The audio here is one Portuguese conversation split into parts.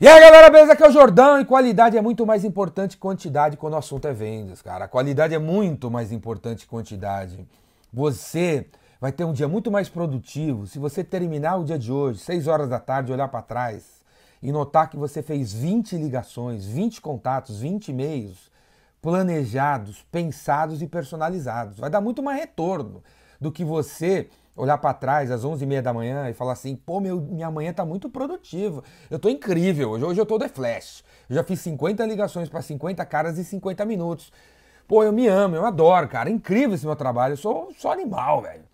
E aí galera, beleza? Aqui é o Jordão e qualidade é muito mais importante que quantidade quando o assunto é vendas, cara. A qualidade é muito mais importante que quantidade. Você vai ter um dia muito mais produtivo se você terminar o dia de hoje, 6 horas da tarde, olhar para trás e notar que você fez 20 ligações, 20 contatos, 20 e-mails planejados, pensados e personalizados. Vai dar muito mais retorno do que você olhar para trás às 11h30 da manhã e falar assim, pô, meu, minha manhã tá muito produtiva, eu tô incrível, hoje, hoje eu tô de flash, eu já fiz 50 ligações para 50 caras em 50 minutos. Pô, eu me amo, eu adoro, cara, é incrível esse meu trabalho, eu sou só animal, velho.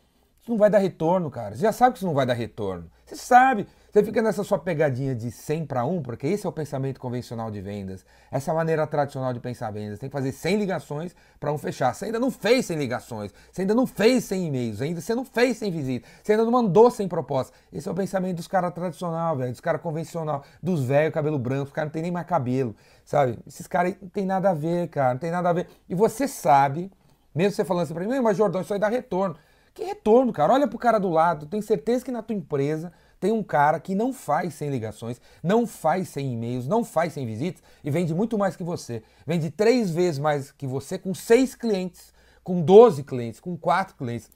Isso não vai dar retorno, cara, você já sabe que isso não vai dar retorno, você sabe, você fica nessa sua pegadinha de 100 para 1, porque esse é o pensamento convencional de vendas. Essa maneira tradicional de pensar vendas. Tem que fazer 100 ligações para um fechar. Você ainda não fez 100 ligações, você ainda não fez 100 e-mails, ainda você não fez 100 visitas, você ainda não mandou 100 propostas. Esse é o pensamento dos caras tradicional, velho, dos caras convencional, dos velhos cabelo branco, os caras não tem nem mais cabelo, sabe? Esses caras não tem nada a ver, cara, não tem nada a ver. E você sabe, mesmo você falando assim para mim, mas Jordão, isso aí dá retorno. Que retorno, cara? Olha pro cara do lado, tenho certeza que na tua empresa tem um cara que não faz 100 ligações, não faz 100 e-mails, não faz 100 visitas e vende muito mais que você. Vende três vezes mais que você com seis clientes, com 12 clientes, com quatro clientes,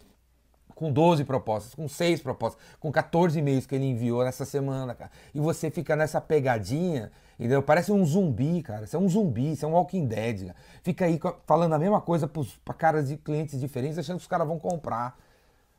com 12 propostas, com seis propostas, com 14 e-mails que ele enviou nessa semana, cara. E você fica nessa pegadinha, entendeu? Parece um zumbi, cara. Você é um zumbi, você é um Walking Dead. Cara. Fica aí falando a mesma coisa para caras de clientes diferentes, achando que os caras vão comprar.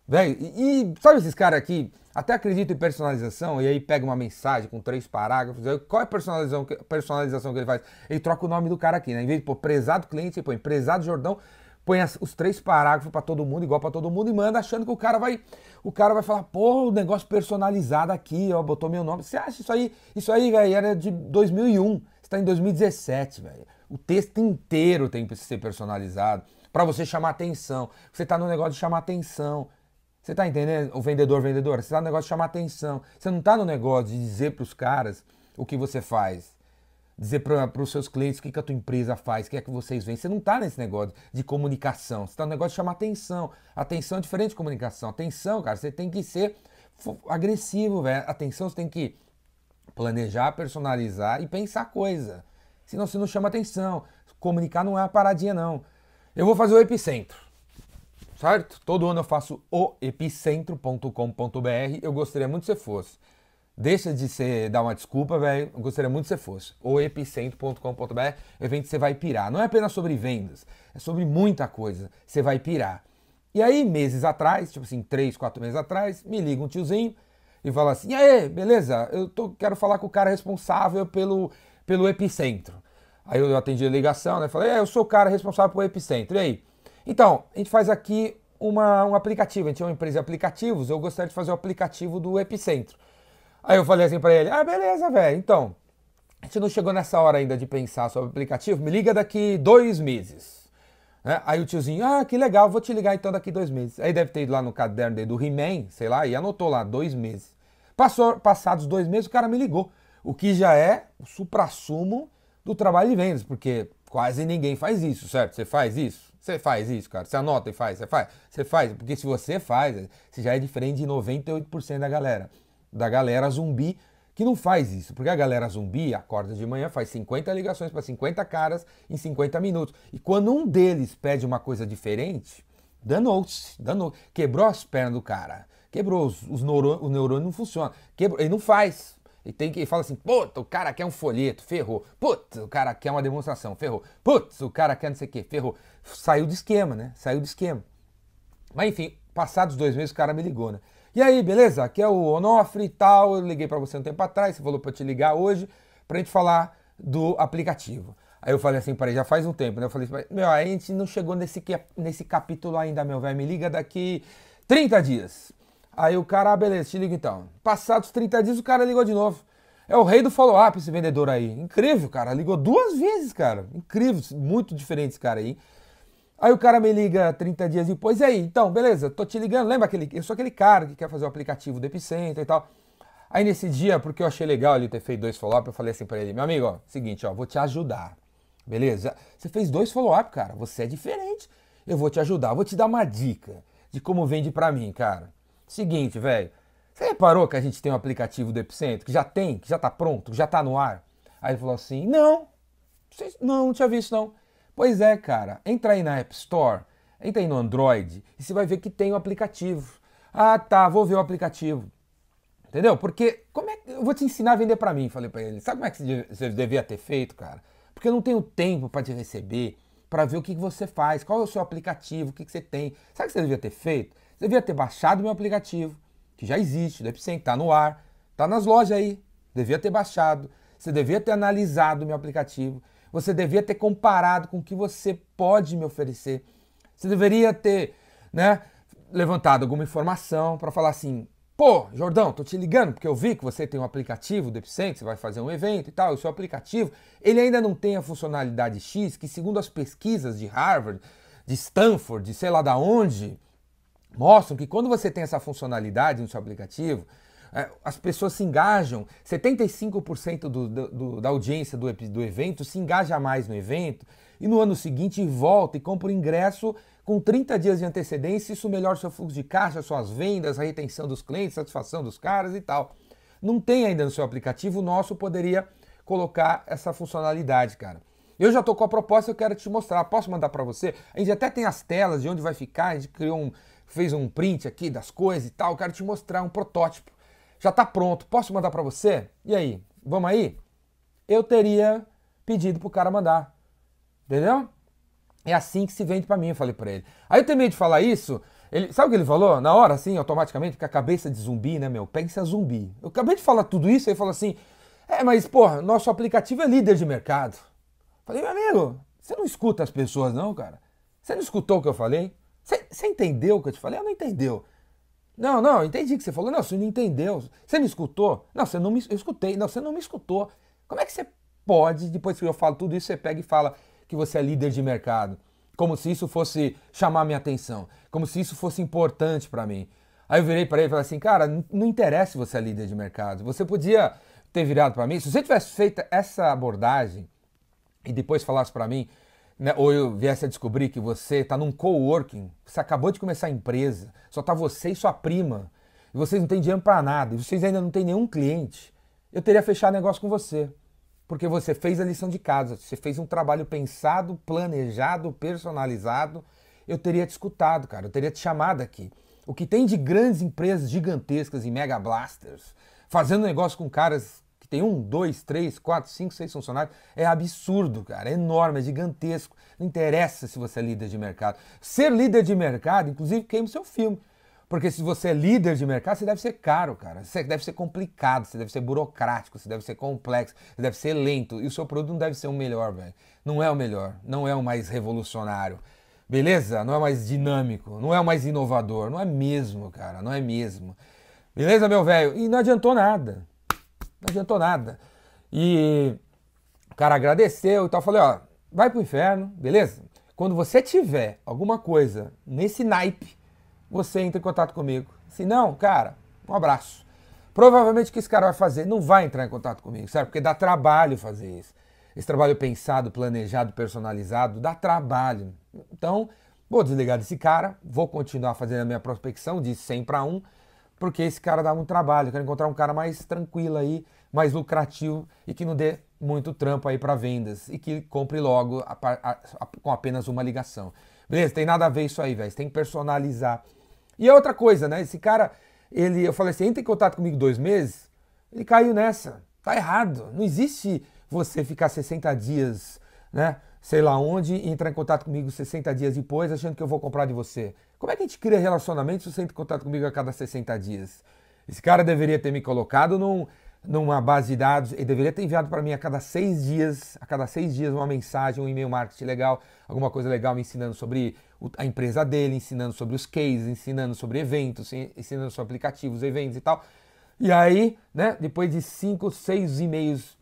Velho, e, e, sabe esses caras aqui, até acreditam em personalização, e aí pega uma mensagem com três parágrafos, aí, qual é a personalização, personalização que ele faz? Ele troca o nome do cara aqui, né? Em vez de pôr prezado cliente, ele põe prezado Jordão, põe as, os três parágrafos para todo mundo, igual para todo mundo, e manda achando que o cara vai. O cara vai falar, pô, o negócio personalizado aqui, ó, botou meu nome. Você acha isso aí? Isso aí, velho, era de 2001. Você tá em 2017, velho. O texto inteiro tem que ser personalizado para você chamar atenção. Você tá no negócio de chamar atenção. Você está entendendo? O vendedor, vendedora, você está no negócio de chamar atenção. Você não está no negócio de dizer para os caras o que você faz. Dizer para os seus clientes o que, que a tua empresa faz, o que é que vocês veem. Você não está nesse negócio de comunicação. Você está no negócio de chamar atenção. Atenção é diferente de comunicação. Atenção, cara, você tem que ser agressivo, velho. Atenção, você tem que planejar, personalizar e pensar coisa. Senão você não chama atenção. Comunicar não é uma paradinha, não. Eu vou fazer o epicentro certo? Todo ano eu faço o epicentro.com.br. Eu gostaria muito que você fosse. Deixa de ser, dar uma desculpa, velho. Gostaria muito que você fosse. O epicentro.com.br. Evento você vai pirar. Não é apenas sobre vendas, é sobre muita coisa. Você vai pirar. E aí, meses atrás, tipo assim, três, quatro meses atrás, me liga um tiozinho e fala assim: e aí, beleza? Eu tô, quero falar com o cara responsável pelo, pelo epicentro. Aí eu atendi a ligação, né? Falei: é, eu sou o cara responsável pelo epicentro. E aí? Então, a gente faz aqui uma, um aplicativo, a gente é uma empresa de aplicativos, eu gostaria de fazer o aplicativo do Epicentro. Aí eu falei assim para ele, ah, beleza, velho, então, a gente não chegou nessa hora ainda de pensar sobre o aplicativo, me liga daqui dois meses. Né? Aí o tiozinho, ah, que legal, vou te ligar então daqui dois meses. Aí deve ter ido lá no caderno dele do He-Man, sei lá, e anotou lá, dois meses. Passou, passados dois meses, o cara me ligou. O que já é o supra-sumo do trabalho de vendas, porque quase ninguém faz isso, certo? Você faz isso? Você faz isso, cara. Você anota e faz, você faz. Você faz, porque se você faz, você já é diferente de 98% da galera. Da galera zumbi que não faz isso. Porque a galera zumbi acorda de manhã, faz 50 ligações para 50 caras em 50 minutos. E quando um deles pede uma coisa diferente, danou-se, danou, quebrou as pernas do cara. Quebrou, os, os neurônios, o neurônio não funciona. Quebrou, ele não faz. E tem que fala assim, puta, o cara quer um folheto, ferrou. Putz, o cara quer uma demonstração, ferrou. Putz, o cara quer não sei o quê, ferrou. Saiu de esquema, né? Saiu de esquema. Mas enfim, passados dois meses o cara me ligou, né? E aí, beleza? Aqui é o Onofre e tal. Eu liguei para você um tempo atrás, você falou para te ligar hoje pra gente falar do aplicativo. Aí eu falei assim, para já faz um tempo, né? Eu falei, meu, a gente não chegou nesse, nesse capítulo ainda, meu velho. Me liga daqui 30 dias. Aí o cara, ah, beleza, te liga então. Passados 30 dias, o cara ligou de novo. É o rei do follow-up esse vendedor aí. Incrível, cara. Ligou duas vezes, cara. Incrível, muito diferente esse cara aí. Aí o cara me liga 30 dias depois, e aí? Então, beleza, tô te ligando. Lembra aquele. Eu sou aquele cara que quer fazer o aplicativo do Epicenter e tal. Aí nesse dia, porque eu achei legal ele ter feito dois follow-up, eu falei assim pra ele, meu amigo, ó, seguinte, ó, vou te ajudar. Beleza? Você fez dois follow-up, cara. Você é diferente. Eu vou te ajudar, vou te dar uma dica de como vende pra mim, cara. Seguinte, velho. Você reparou que a gente tem um aplicativo do Epicentro, que já tem, que já está pronto, que já está no ar? Aí ele falou assim: não, não, não tinha visto não. Pois é, cara, entra aí na App Store, entra aí no Android e você vai ver que tem o aplicativo. Ah, tá, vou ver o aplicativo. Entendeu? Porque como é que eu vou te ensinar a vender para mim, falei para ele. Sabe como é que você devia ter feito, cara? Porque eu não tenho tempo para te receber, para ver o que, que você faz, qual é o seu aplicativo, o que, que você tem. Sabe o que você devia ter feito? Você devia ter baixado meu aplicativo, que já existe, deve ser, tá no ar, tá nas lojas aí. Devia ter baixado. Você devia ter analisado meu aplicativo. Você devia ter comparado com o que você pode me oferecer. Você deveria ter, né, levantado alguma informação para falar assim: Pô, Jordão, tô te ligando porque eu vi que você tem um aplicativo do Epicentro, você vai fazer um evento e tal, o seu aplicativo, ele ainda não tem a funcionalidade X que, segundo as pesquisas de Harvard, de Stanford, de sei lá da onde, mostram que quando você tem essa funcionalidade no seu aplicativo, as pessoas se engajam, 75% do, do, da audiência do, do evento se engaja mais no evento, e no ano seguinte volta e compra o ingresso com 30 dias de antecedência, isso melhora seu fluxo de caixa, suas vendas, a retenção dos clientes, satisfação dos caras e tal. Não tem ainda no seu aplicativo, o nosso poderia colocar essa funcionalidade, cara. Eu já estou com a proposta, eu quero te mostrar. Posso mandar para você? A gente até tem as telas de onde vai ficar, a gente criou um, fez um print aqui das coisas e tal. Eu quero te mostrar um protótipo. Já está pronto. Posso mandar para você? E aí? Vamos aí? Eu teria pedido pro cara mandar. Entendeu? É assim que se vende para mim, eu falei para ele. Aí eu terminei de falar isso, ele, sabe o que ele falou? Na hora, assim, automaticamente, com a cabeça de zumbi, né, meu? Pega-se a zumbi. Eu acabei de falar tudo isso, ele falou assim, é, mas, porra, nosso aplicativo é líder de mercado. Falei, meu amigo, você não escuta as pessoas não, cara? Você não escutou o que eu falei? Você, você entendeu o que eu te falei? Eu não entendeu. Não, não, entendi o que você falou. Não, você não entendeu. Você me escutou? Não, você não me eu escutei. Não, você não me escutou. Como é que você pode, depois que eu falo tudo isso, você pega e fala, que você é líder de mercado. Como se isso fosse chamar minha atenção. Como se isso fosse importante para mim. Aí eu virei para ele e falei assim, cara, não interessa se você é líder de mercado. Você podia ter virado para mim. Se você tivesse feito essa abordagem e depois falasse para mim, né, ou eu viesse a descobrir que você está num coworking, você acabou de começar a empresa, só está você e sua prima, e vocês não têm dinheiro para nada, e vocês ainda não têm nenhum cliente, eu teria fechado negócio com você. Porque você fez a lição de casa, você fez um trabalho pensado, planejado, personalizado. Eu teria te escutado, cara, eu teria te chamado aqui. O que tem de grandes empresas gigantescas e mega blasters fazendo negócio com caras que tem um, dois, três, quatro, cinco, seis funcionários é absurdo, cara, é enorme, é gigantesco. Não interessa se você é líder de mercado. Ser líder de mercado, inclusive, queima o seu filme. Porque se você é líder de mercado, você deve ser caro, cara. Você deve ser complicado, você deve ser burocrático, você deve ser complexo, você deve ser lento. E o seu produto não deve ser o melhor, velho. Não é o melhor, não é o mais revolucionário. Beleza? Não é mais dinâmico, não é o mais inovador. Não é mesmo, cara, não é mesmo. Beleza, meu velho? E não adiantou nada. Não adiantou nada. E o cara agradeceu e tal. Falei, ó, vai pro inferno, beleza? Quando você tiver alguma coisa nesse naipe, você entra em contato comigo. Se não, cara, um abraço. Provavelmente o que esse cara vai fazer não vai entrar em contato comigo, certo? Porque dá trabalho fazer isso. Esse trabalho pensado, planejado, personalizado, dá trabalho. Então, vou desligar desse cara, vou continuar fazendo a minha prospecção de 100 para 1, porque esse cara dá muito trabalho. Eu quero encontrar um cara mais tranquilo aí, mais lucrativo e que não dê muito trampo aí para vendas e que compre logo a, a, a, com apenas uma ligação. Beleza? Tem nada a ver isso aí, velho. Você tem que personalizar e é outra coisa, né? Esse cara, ele, eu falei assim, entra em contato comigo dois meses, ele caiu nessa. Tá errado. Não existe você ficar 60 dias, né? Sei lá onde, e entrar em contato comigo 60 dias depois, achando que eu vou comprar de você. Como é que a gente cria relacionamento se você entra em contato comigo a cada 60 dias? Esse cara deveria ter me colocado num, numa base de dados e deveria ter enviado para mim a cada seis dias, a cada seis dias uma mensagem, um e-mail marketing legal, alguma coisa legal me ensinando sobre a empresa dele, ensinando sobre os cases, ensinando sobre eventos, ensinando sobre aplicativos, eventos e tal. E aí, né, depois de cinco, seis e-mails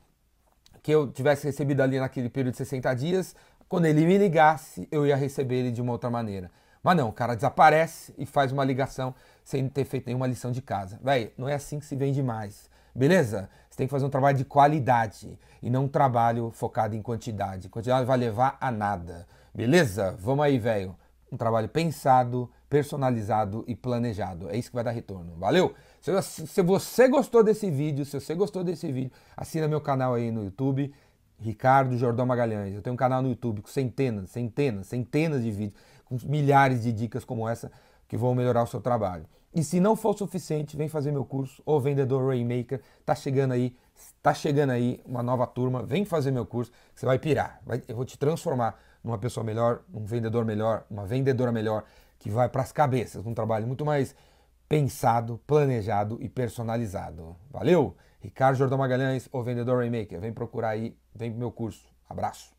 que eu tivesse recebido ali naquele período de 60 dias, quando ele me ligasse, eu ia receber ele de uma outra maneira. Mas não, o cara desaparece e faz uma ligação sem ter feito nenhuma lição de casa. Véi, não é assim que se vende mais. Beleza? Você tem que fazer um trabalho de qualidade e não um trabalho focado em quantidade. Quantidade vai levar a nada. Beleza? Vamos aí, velho. Um trabalho pensado, personalizado e planejado. É isso que vai dar retorno. Valeu? Se, se você gostou desse vídeo, se você gostou desse vídeo, assina meu canal aí no YouTube, Ricardo Jordão Magalhães. Eu tenho um canal no YouTube com centenas, centenas, centenas de vídeos, com milhares de dicas como essa que vão melhorar o seu trabalho. E se não for suficiente, vem fazer meu curso, O Vendedor Rainmaker. Tá chegando aí, tá chegando aí uma nova turma. Vem fazer meu curso, você vai pirar. Vai, eu vou te transformar numa pessoa melhor, um vendedor melhor, uma vendedora melhor, que vai para as cabeças, um trabalho muito mais pensado, planejado e personalizado. Valeu? Ricardo Jordão Magalhães, O Vendedor Rainmaker. Vem procurar aí, vem pro meu curso. Abraço.